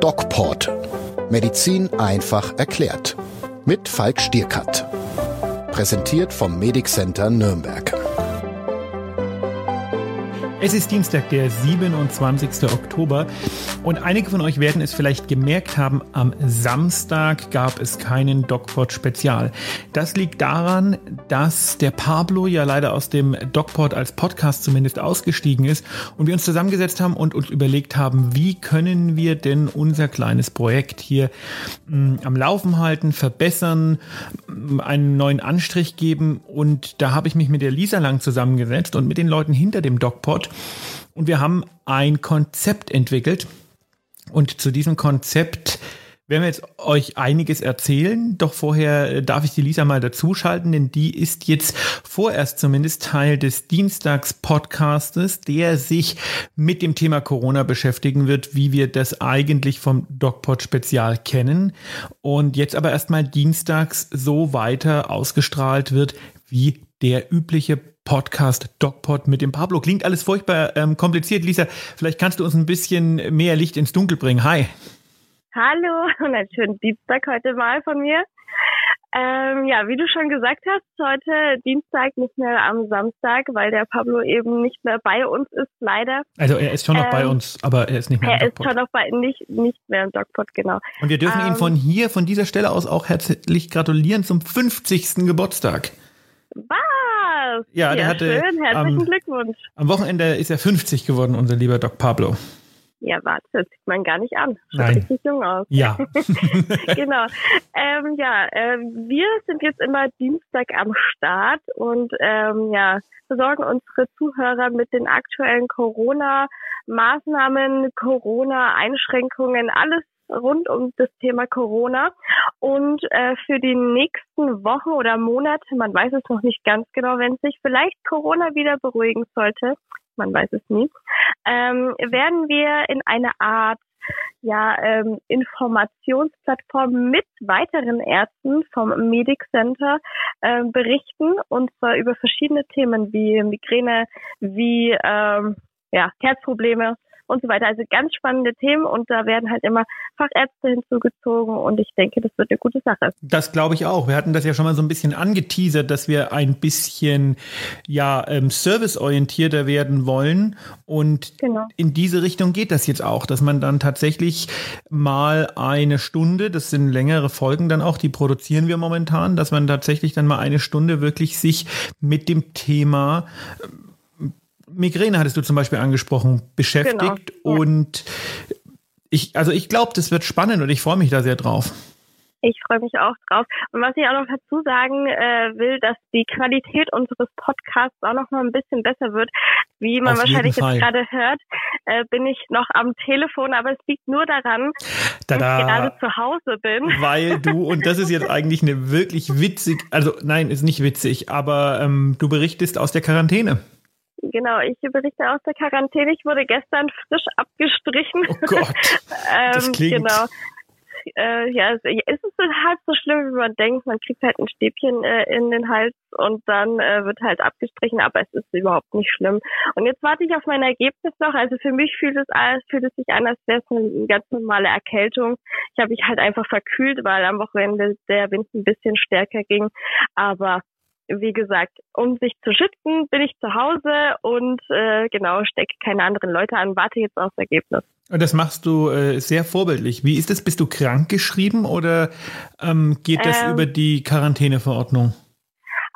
DocPort. Medizin einfach erklärt. Mit Falk Stierkat. Präsentiert vom Medic Center Nürnberg. Es ist Dienstag, der 27. Oktober und einige von euch werden es vielleicht gemerkt haben, am Samstag gab es keinen DocPod Spezial. Das liegt daran, dass der Pablo ja leider aus dem DocPod als Podcast zumindest ausgestiegen ist und wir uns zusammengesetzt haben und uns überlegt haben, wie können wir denn unser kleines Projekt hier mh, hm, am Laufen halten, verbessern, mh, einen neuen Anstrich geben und da habe ich mich mit der Lisa lang zusammengesetzt und mit den Leuten hinter dem DocPod und wir haben ein Konzept entwickelt. Und zu diesem Konzept werden wir jetzt euch einiges erzählen. Doch vorher darf ich die Lisa mal dazuschalten, denn die ist jetzt vorerst zumindest Teil des Dienstags-Podcastes, der sich mit dem Thema Corona beschäftigen wird, wie wir das eigentlich vom DocPod Spezial kennen. Und jetzt aber erstmal dienstags so weiter ausgestrahlt wird wie der übliche Podcast DocPod mit dem Pablo. Klingt alles furchtbar ähm, kompliziert. Lisa, vielleicht kannst du uns ein bisschen mehr Licht ins Dunkel bringen. Hi. Hallo und einen schönen Dienstag heute mal von mir. Ähm, ja, wie du schon gesagt hast, heute Dienstag, nicht mehr am Samstag, weil der Pablo eben nicht mehr bei uns ist, leider. Also er ist schon noch ähm, bei uns, aber er ist nicht mehr er im. Er ist schon noch bei, nicht, nicht mehr im Dogpot, genau. Und wir dürfen ähm, ihn von hier, von dieser Stelle aus auch herzlich gratulieren zum 50. Geburtstag. Was? Ja, der hatte. Schön, herzlichen am, Glückwunsch. Am Wochenende ist er 50 geworden, unser lieber Doc Pablo. Ja, warte, das sieht man gar nicht an. Schaut Nein. richtig jung aus. Ja. genau. Ähm, ja, äh, wir sind jetzt immer Dienstag am Start und ähm, ja, versorgen unsere Zuhörer mit den aktuellen Corona-Maßnahmen, Corona-Einschränkungen, alles rund um das Thema Corona. Und äh, für die nächsten Wochen oder Monate, man weiß es noch nicht ganz genau, wenn sich vielleicht Corona wieder beruhigen sollte, man weiß es nie, ähm, werden wir in eine Art ja, ähm, Informationsplattform mit weiteren Ärzten vom Medic Center äh, berichten und zwar über verschiedene Themen wie Migräne, wie ähm, ja, Herzprobleme, und so weiter. Also ganz spannende Themen und da werden halt immer Fachärzte hinzugezogen und ich denke, das wird eine gute Sache. Das glaube ich auch. Wir hatten das ja schon mal so ein bisschen angeteasert, dass wir ein bisschen ja ähm, serviceorientierter werden wollen und genau. in diese Richtung geht das jetzt auch, dass man dann tatsächlich mal eine Stunde, das sind längere Folgen dann auch, die produzieren wir momentan, dass man tatsächlich dann mal eine Stunde wirklich sich mit dem Thema Migräne hattest du zum Beispiel angesprochen, beschäftigt. Genau. Und ich, also ich glaube, das wird spannend und ich freue mich da sehr drauf. Ich freue mich auch drauf. Und was ich auch noch dazu sagen äh, will, dass die Qualität unseres Podcasts auch noch mal ein bisschen besser wird. Wie man Auf wahrscheinlich jetzt gerade hört, äh, bin ich noch am Telefon, aber es liegt nur daran, Tada. dass ich gerade zu Hause bin. Weil du, und das ist jetzt eigentlich eine wirklich witzig, also nein, ist nicht witzig, aber ähm, du berichtest aus der Quarantäne. Genau, ich berichte aus der Quarantäne. Ich wurde gestern frisch abgestrichen. Oh Gott. das ähm, klingt. Genau. Äh, ja, es, ist halt so schlimm, wie man denkt. Man kriegt halt ein Stäbchen äh, in den Hals und dann äh, wird halt abgestrichen, aber es ist überhaupt nicht schlimm. Und jetzt warte ich auf mein Ergebnis noch. Also für mich fühlt es, fühlt es sich an, als wäre es eine ganz normale Erkältung. Ich habe mich halt einfach verkühlt, weil am Wochenende der Wind ein bisschen stärker ging. Aber wie gesagt, um sich zu schützen, bin ich zu Hause und äh, genau, stecke keine anderen Leute an, warte jetzt aufs Ergebnis. Und das machst du äh, sehr vorbildlich. Wie ist das? Bist du krank geschrieben oder ähm, geht das ähm, über die Quarantäneverordnung?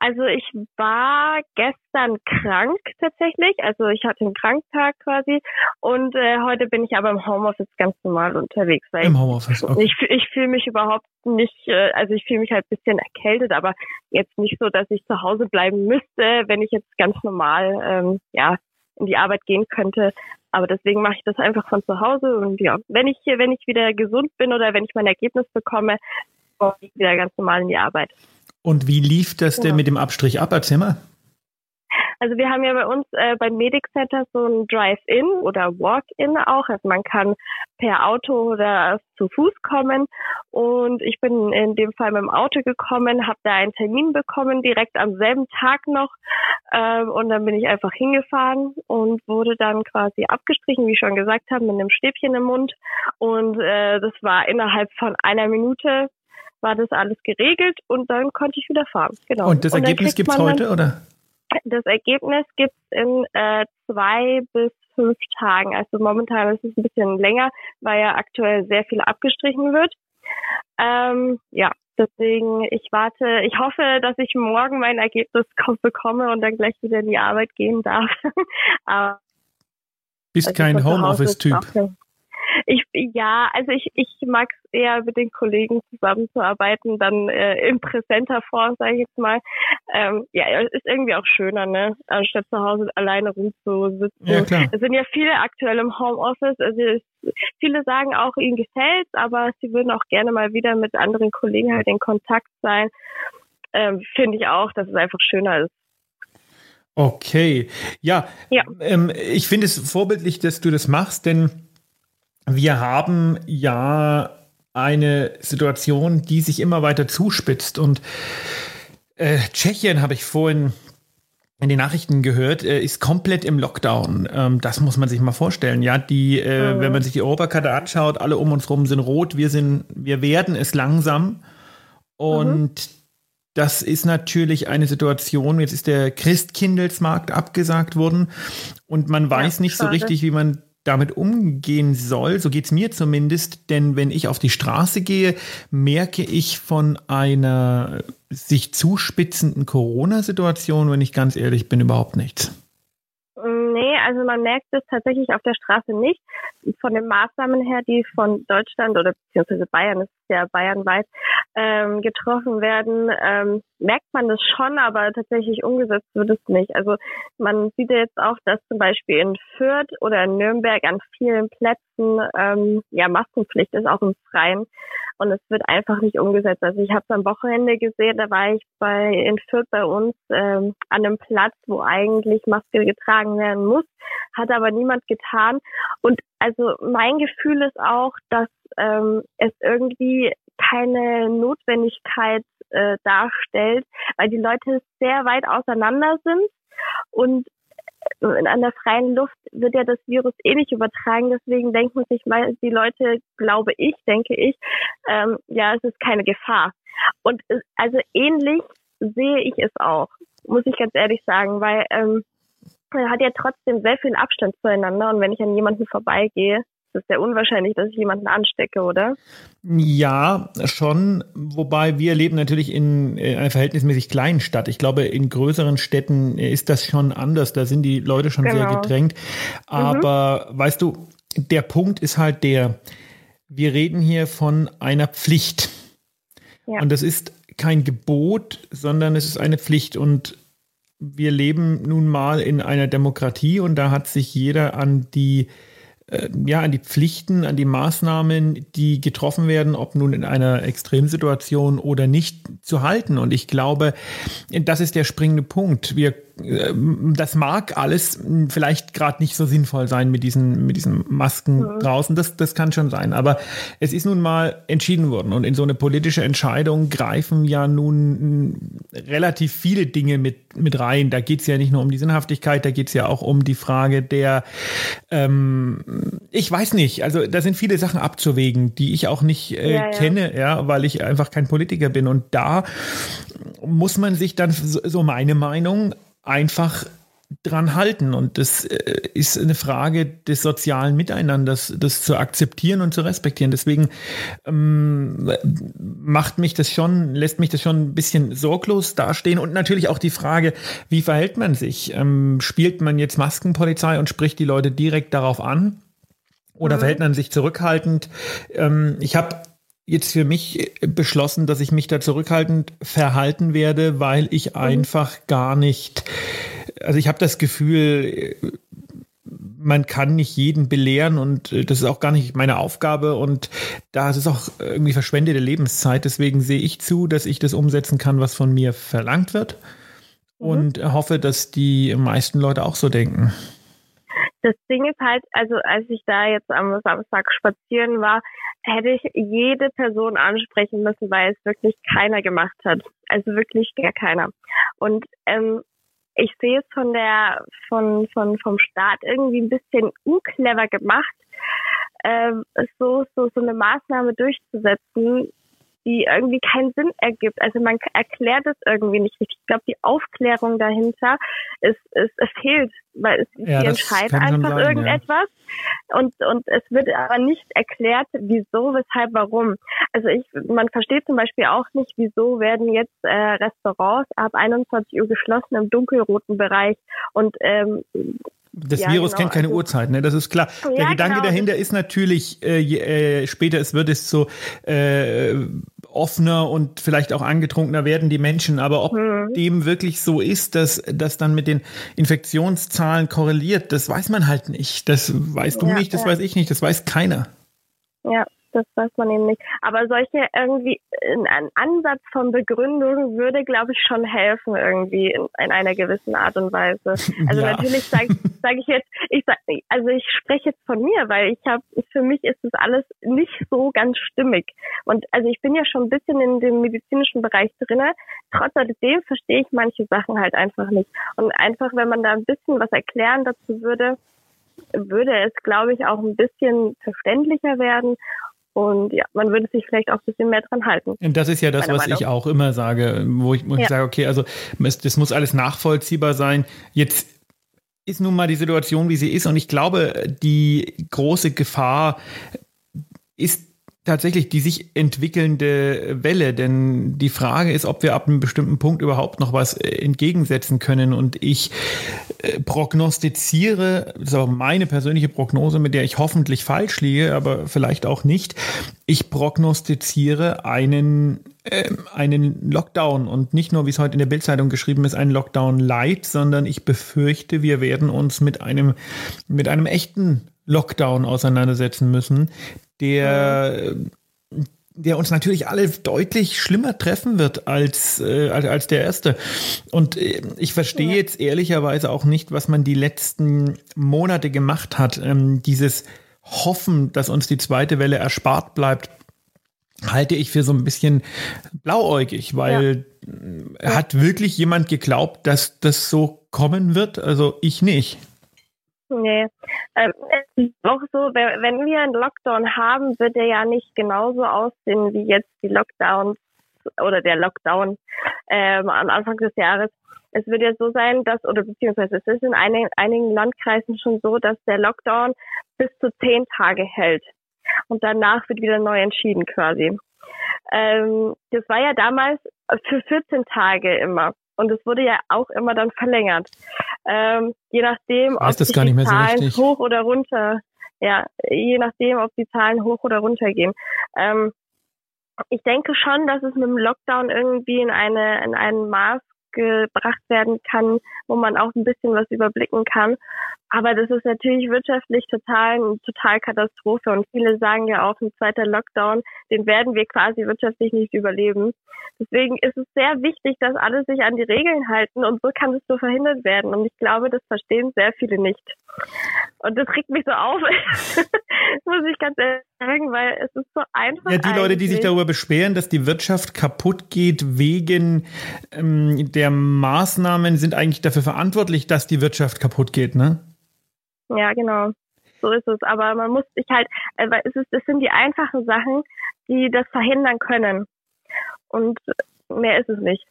Also ich war gestern krank tatsächlich. Also ich hatte einen Kranktag quasi und äh, heute bin ich aber im Homeoffice ganz normal unterwegs. Weil Im Homeoffice, okay. Ich, ich fühle mich überhaupt nicht, äh, also ich fühle mich halt ein bisschen erkältet, aber jetzt nicht so, dass ich zu Hause bleiben müsste, wenn ich jetzt ganz normal ähm, ja in die Arbeit gehen könnte. Aber deswegen mache ich das einfach von zu Hause und ja, wenn ich wenn ich wieder gesund bin oder wenn ich mein Ergebnis bekomme, komme ich wieder ganz normal in die Arbeit. Und wie lief das denn mit dem Abstrich ab? Erzähl mal. Also wir haben ja bei uns äh, beim Medic Center so ein Drive-In oder Walk-In auch. Also man kann per Auto oder zu Fuß kommen. Und ich bin in dem Fall mit dem Auto gekommen, habe da einen Termin bekommen, direkt am selben Tag noch. Ähm, und dann bin ich einfach hingefahren und wurde dann quasi abgestrichen, wie ich schon gesagt habe, mit einem Stäbchen im Mund. Und äh, das war innerhalb von einer Minute war das alles geregelt und dann konnte ich wieder fahren. Genau. Und das Ergebnis gibt es heute, oder? Das Ergebnis gibt es in äh, zwei bis fünf Tagen. Also momentan ist es ein bisschen länger, weil ja aktuell sehr viel abgestrichen wird. Ähm, ja, deswegen, ich warte, ich hoffe, dass ich morgen mein Ergebnis bekomme und dann gleich wieder in die Arbeit gehen darf. Aber Bist also kein Homeoffice-Typ. Ich, ja, also ich, ich mag es eher mit den Kollegen zusammenzuarbeiten, dann äh, in präsenter Form, sage ich jetzt mal. Ähm, ja, ist irgendwie auch schöner, ne? Anstatt zu Hause alleine rumzusitzen. Ja, klar. Es sind ja viele aktuell im Homeoffice. Also es, viele sagen auch, ihnen gefällt's, aber sie würden auch gerne mal wieder mit anderen Kollegen halt in Kontakt sein. Ähm, Finde ich auch, dass es einfach schöner ist. Okay, ja, ja. Ähm, ich finde es vorbildlich, dass du das machst, denn wir haben ja eine Situation, die sich immer weiter zuspitzt. Und äh, Tschechien, habe ich vorhin in den Nachrichten gehört, äh, ist komplett im Lockdown. Ähm, das muss man sich mal vorstellen. Ja, die, äh, mhm. wenn man sich die Europakarte anschaut, alle um uns rum sind rot. Wir sind, wir werden es langsam. Und mhm. das ist natürlich eine Situation. Jetzt ist der Christkindelsmarkt abgesagt worden und man weiß ja, nicht schade. so richtig, wie man damit umgehen soll, so geht es mir zumindest, denn wenn ich auf die Straße gehe, merke ich von einer sich zuspitzenden Corona-Situation, wenn ich ganz ehrlich bin, überhaupt nichts. Also man merkt es tatsächlich auf der Straße nicht. Von den Maßnahmen her, die von Deutschland oder beziehungsweise Bayern, es ist ja bayernweit, ähm, getroffen werden, ähm, merkt man das schon, aber tatsächlich umgesetzt wird es nicht. Also man sieht ja jetzt auch, dass zum Beispiel in Fürth oder in Nürnberg an vielen Plätzen ähm, ja Maskenpflicht ist, auch im Freien. Und es wird einfach nicht umgesetzt. Also ich habe es am Wochenende gesehen, da war ich bei in Fürth bei uns ähm, an einem Platz, wo eigentlich Maske getragen werden muss, hat aber niemand getan. Und also mein Gefühl ist auch, dass ähm, es irgendwie keine Notwendigkeit äh, darstellt, weil die Leute sehr weit auseinander sind und in einer freien Luft wird ja das Virus eh nicht übertragen. Deswegen denken sich mal die Leute, glaube ich, denke ich, ähm, ja, es ist keine Gefahr. Und es, also ähnlich sehe ich es auch, muss ich ganz ehrlich sagen, weil ähm, man hat ja trotzdem sehr viel Abstand zueinander und wenn ich an jemanden vorbeigehe, ist sehr unwahrscheinlich, dass ich jemanden anstecke, oder? Ja, schon. Wobei wir leben natürlich in einer verhältnismäßig kleinen Stadt. Ich glaube, in größeren Städten ist das schon anders. Da sind die Leute schon genau. sehr gedrängt. Aber mhm. weißt du, der Punkt ist halt der, wir reden hier von einer Pflicht. Ja. Und das ist kein Gebot, sondern es ist eine Pflicht. Und wir leben nun mal in einer Demokratie und da hat sich jeder an die äh, ja, an die Pflichten, an die Maßnahmen, die getroffen werden, ob nun in einer Extremsituation oder nicht, zu halten. Und ich glaube, das ist der springende Punkt. Wir das mag alles vielleicht gerade nicht so sinnvoll sein mit diesen, mit diesen Masken mhm. draußen. Das, das kann schon sein. Aber es ist nun mal entschieden worden. Und in so eine politische Entscheidung greifen ja nun relativ viele Dinge mit, mit rein. Da geht es ja nicht nur um die Sinnhaftigkeit, da geht es ja auch um die Frage der, ähm, ich weiß nicht, also da sind viele Sachen abzuwägen, die ich auch nicht äh, ja, ja. kenne, ja, weil ich einfach kein Politiker bin. Und da muss man sich dann, so meine Meinung, einfach dran halten. Und das äh, ist eine Frage des sozialen Miteinanders, das zu akzeptieren und zu respektieren. Deswegen ähm, macht mich das schon, lässt mich das schon ein bisschen sorglos dastehen. Und natürlich auch die Frage, wie verhält man sich? Ähm, spielt man jetzt Maskenpolizei und spricht die Leute direkt darauf an? Oder mhm. verhält man sich zurückhaltend? Ähm, ich habe jetzt für mich beschlossen, dass ich mich da zurückhaltend verhalten werde, weil ich mhm. einfach gar nicht, also ich habe das Gefühl, man kann nicht jeden belehren und das ist auch gar nicht meine Aufgabe und da ist es auch irgendwie verschwendete Lebenszeit. Deswegen sehe ich zu, dass ich das umsetzen kann, was von mir verlangt wird. und mhm. hoffe, dass die meisten Leute auch so denken. Das Ding ist halt, also als ich da jetzt am Samstag spazieren war, hätte ich jede Person ansprechen müssen, weil es wirklich keiner gemacht hat. Also wirklich gar keiner. Und ähm, ich sehe es von der von von vom Staat irgendwie ein bisschen unclever gemacht, ähm, so so so eine Maßnahme durchzusetzen, die irgendwie keinen Sinn ergibt. Also man erklärt es irgendwie nicht richtig. Ich glaube, die Aufklärung dahinter ist, ist, es fehlt, weil es ja, entscheiden einfach sein, irgendetwas ja. und und es wird aber nicht erklärt, wieso, weshalb, warum. Also ich, man versteht zum Beispiel auch nicht, wieso werden jetzt äh, Restaurants ab 21 Uhr geschlossen im dunkelroten Bereich und ähm, das ja, Virus genau, kennt keine also, Uhrzeit, ne? Das ist klar. Der ja, Gedanke genau. dahinter ist natürlich, äh, je äh, später es wird, es so äh, offener und vielleicht auch angetrunkener werden die Menschen. Aber ob hm. dem wirklich so ist, dass das dann mit den Infektionszahlen korreliert, das weiß man halt nicht. Das weißt du ja, nicht, das weiß ich nicht, das weiß keiner. Ja, das weiß man eben nicht. Aber solche irgendwie, ein Ansatz von Begründung würde, glaube ich, schon helfen irgendwie in, in einer gewissen Art und Weise. Also ja. natürlich sage sag ich jetzt, ich sag, also ich spreche jetzt von mir, weil ich habe, für mich ist das alles nicht so ganz stimmig. Und also ich bin ja schon ein bisschen in dem medizinischen Bereich drinne. Trotz alledem verstehe ich manche Sachen halt einfach nicht. Und einfach, wenn man da ein bisschen was erklären dazu würde, würde es, glaube ich, auch ein bisschen verständlicher werden und ja, man würde sich vielleicht auch ein bisschen mehr dran halten. Und das ist ja das, was Meinung. ich auch immer sage, wo ich, wo ja. ich sage, okay, also das muss alles nachvollziehbar sein. Jetzt ist nun mal die Situation, wie sie ist. Und ich glaube, die große Gefahr ist tatsächlich die sich entwickelnde Welle, denn die Frage ist, ob wir ab einem bestimmten Punkt überhaupt noch was äh, entgegensetzen können. Und ich äh, prognostiziere, das ist auch meine persönliche Prognose, mit der ich hoffentlich falsch liege, aber vielleicht auch nicht. Ich prognostiziere einen äh, einen Lockdown und nicht nur, wie es heute in der Bildzeitung geschrieben ist, einen Lockdown light, sondern ich befürchte, wir werden uns mit einem mit einem echten Lockdown auseinandersetzen müssen, der, der uns natürlich alle deutlich schlimmer treffen wird als, äh, als, als der erste. Und äh, ich verstehe ja. jetzt ehrlicherweise auch nicht, was man die letzten Monate gemacht hat. Ähm, dieses Hoffen, dass uns die zweite Welle erspart bleibt, halte ich für so ein bisschen blauäugig, weil ja. hat wirklich jemand geglaubt, dass das so kommen wird? Also ich nicht. Nee. Ähm, es ist auch so, wenn wir einen Lockdown haben, wird er ja nicht genauso aussehen wie jetzt die Lockdowns oder der Lockdown ähm, am Anfang des Jahres. Es wird ja so sein, dass, oder beziehungsweise es ist in einigen, einigen Landkreisen schon so, dass der Lockdown bis zu zehn Tage hält. Und danach wird wieder neu entschieden quasi. Ähm, das war ja damals für 14 Tage immer. Und es wurde ja auch immer dann verlängert. Ähm, je nachdem, ob die Zahlen so hoch oder runter, ja, je nachdem, ob die Zahlen hoch oder runter gehen. Ähm, ich denke schon, dass es mit dem Lockdown irgendwie in eine, in ein Maß gebracht werden kann, wo man auch ein bisschen was überblicken kann. Aber das ist natürlich wirtschaftlich total, eine total Katastrophe. Und viele sagen ja auch, ein zweiter Lockdown, den werden wir quasi wirtschaftlich nicht überleben. Deswegen ist es sehr wichtig, dass alle sich an die Regeln halten und so kann es nur verhindert werden. Und ich glaube, das verstehen sehr viele nicht. Und das regt mich so auf, muss ich ganz ehrlich sagen, weil es ist so einfach. Ja, die eigentlich. Leute, die sich darüber beschweren, dass die Wirtschaft kaputt geht wegen ähm, der Maßnahmen, sind eigentlich dafür verantwortlich, dass die Wirtschaft kaputt geht, ne? Ja, genau. So ist es. Aber man muss sich halt, äh, weil es ist, es sind die einfachen Sachen, die das verhindern können. Und mehr ist es nicht.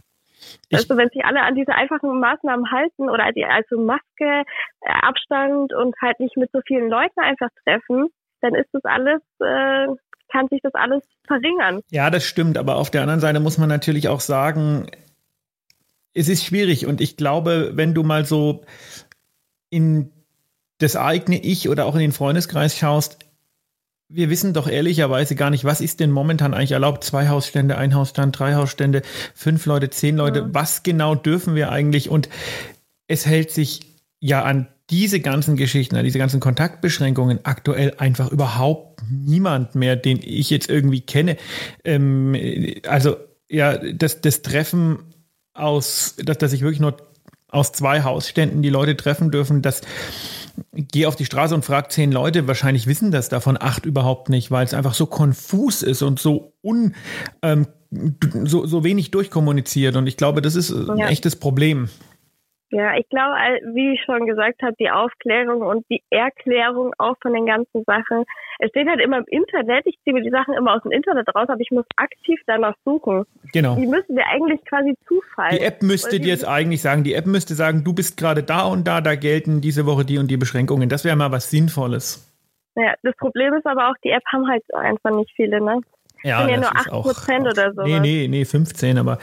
Ich also wenn sich alle an diese einfachen Maßnahmen halten oder die, also Maske, äh, Abstand und halt nicht mit so vielen Leuten einfach treffen, dann ist das alles, äh, kann sich das alles verringern. Ja, das stimmt. Aber auf der anderen Seite muss man natürlich auch sagen, es ist schwierig. Und ich glaube, wenn du mal so in das eigene Ich oder auch in den Freundeskreis schaust, wir wissen doch ehrlicherweise gar nicht, was ist denn momentan eigentlich erlaubt? Zwei Hausstände, ein Hausstand, drei Hausstände, fünf Leute, zehn Leute. Ja. Was genau dürfen wir eigentlich? Und es hält sich ja an diese ganzen Geschichten, an diese ganzen Kontaktbeschränkungen aktuell einfach überhaupt niemand mehr, den ich jetzt irgendwie kenne. Ähm, also ja, das, das Treffen aus, dass, dass ich wirklich nur aus zwei Hausständen die Leute treffen dürfen, dass geh auf die Straße und frag zehn Leute, wahrscheinlich wissen das davon acht überhaupt nicht, weil es einfach so konfus ist und so un ähm, so, so wenig durchkommuniziert. Und ich glaube, das ist ein ja. echtes Problem. Ja, ich glaube, wie ich schon gesagt habe, die Aufklärung und die Erklärung auch von den ganzen Sachen. Es steht halt immer im Internet, ich ziehe mir die Sachen immer aus dem Internet raus, aber ich muss aktiv danach suchen. Genau. Die müssen dir eigentlich quasi zufallen. Die App müsste dir jetzt eigentlich sagen, die App müsste sagen, du bist gerade da und da, da gelten diese Woche die und die Beschränkungen. Das wäre mal was Sinnvolles. Ja, das Problem ist aber auch, die App haben halt einfach nicht viele, ne? Ja, ja nur 8 Prozent oder so. Nee, nee, nee, 15, aber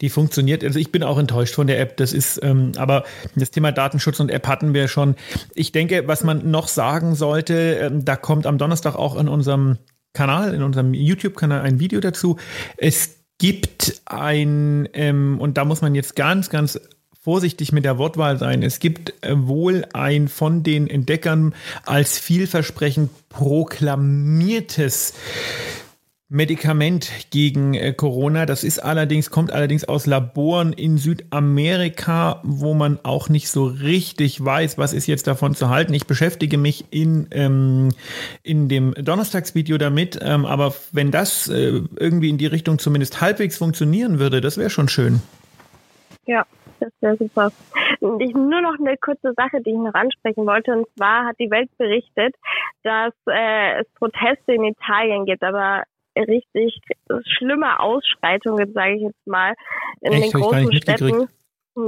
die funktioniert. Also ich bin auch enttäuscht von der App. Das ist, ähm, aber das Thema Datenschutz und App hatten wir schon. Ich denke, was man noch sagen sollte, ähm, da kommt am Donnerstag auch in unserem Kanal, in unserem YouTube-Kanal ein Video dazu. Es gibt ein, ähm, und da muss man jetzt ganz, ganz vorsichtig mit der Wortwahl sein. Es gibt äh, wohl ein von den Entdeckern als vielversprechend proklamiertes Medikament gegen äh, Corona. Das ist allerdings, kommt allerdings aus Laboren in Südamerika, wo man auch nicht so richtig weiß, was ist jetzt davon zu halten. Ich beschäftige mich in, ähm, in dem Donnerstagsvideo damit, ähm, aber wenn das äh, irgendwie in die Richtung zumindest halbwegs funktionieren würde, das wäre schon schön. Ja, das wäre super. Ich, nur noch eine kurze Sache, die ich noch ansprechen wollte. Und zwar hat die Welt berichtet, dass äh, es Proteste in Italien gibt, aber richtig schlimme Ausschreitungen, sage ich jetzt mal, in Echt? den großen Städten.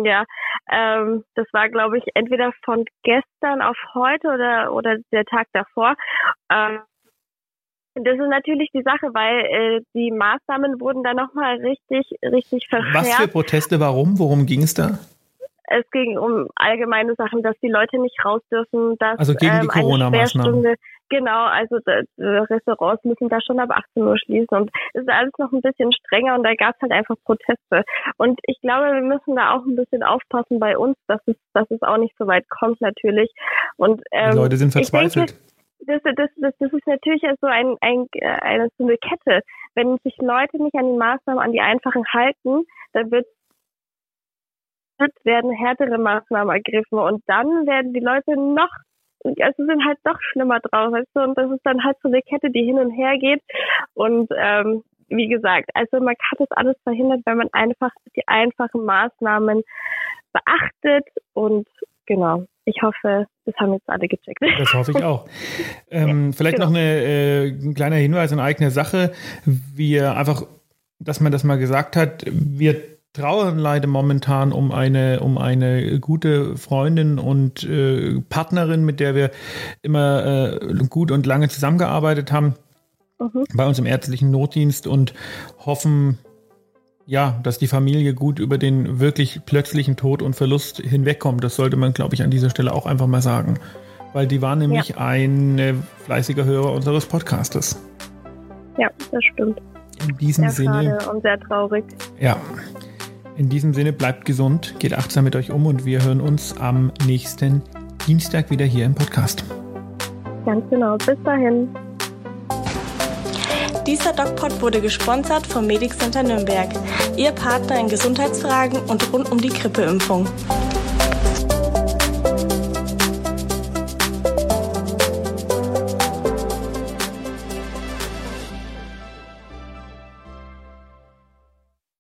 Ja, ähm, das war, glaube ich, entweder von gestern auf heute oder, oder der Tag davor. Ähm, das ist natürlich die Sache, weil äh, die Maßnahmen wurden dann nochmal richtig, richtig verschärft. Was für Proteste, warum? Worum ging es da? Es ging um allgemeine Sachen, dass die Leute nicht raus dürfen, dass also gegen die ähm, Corona-Maßnahmen. Genau, also Restaurants müssen da schon ab 18 Uhr schließen und es ist alles noch ein bisschen strenger und da gab es halt einfach Proteste. Und ich glaube, wir müssen da auch ein bisschen aufpassen bei uns, dass es, dass es auch nicht so weit kommt natürlich. Und ähm, die Leute sind verzweifelt. das, das, das, das ist natürlich so ein, ein, eine, so eine Kette. Wenn sich Leute nicht an die Maßnahmen, an die einfachen halten, dann wird werden härtere Maßnahmen ergriffen und dann werden die Leute noch also sind halt doch schlimmer drauf, weißt du, und das ist dann halt so eine Kette, die hin und her geht und ähm, wie gesagt, also man kann das alles verhindern, wenn man einfach die einfachen Maßnahmen beachtet und genau. Ich hoffe, das haben jetzt alle gecheckt. Das hoffe ich auch. Ähm, vielleicht genau. noch eine, äh, ein kleiner Hinweis in eigene Sache. Wir einfach, dass man das mal gesagt hat, wir trauern leider momentan um eine, um eine gute Freundin und äh, Partnerin, mit der wir immer äh, gut und lange zusammengearbeitet haben mhm. bei uns im ärztlichen Notdienst und hoffen, ja, dass die Familie gut über den wirklich plötzlichen Tod und Verlust hinwegkommt. Das sollte man, glaube ich, an dieser Stelle auch einfach mal sagen. Weil die war nämlich ja. ein äh, fleißiger Hörer unseres Podcastes. Ja, das stimmt. In diesem sehr Sinne. Und sehr traurig. Ja. In diesem Sinne bleibt gesund, geht achtsam mit euch um und wir hören uns am nächsten Dienstag wieder hier im Podcast. Ganz genau. Bis dahin. Dieser DocPod wurde gesponsert vom Medic Center Nürnberg, Ihr Partner in Gesundheitsfragen und rund um die Grippeimpfung.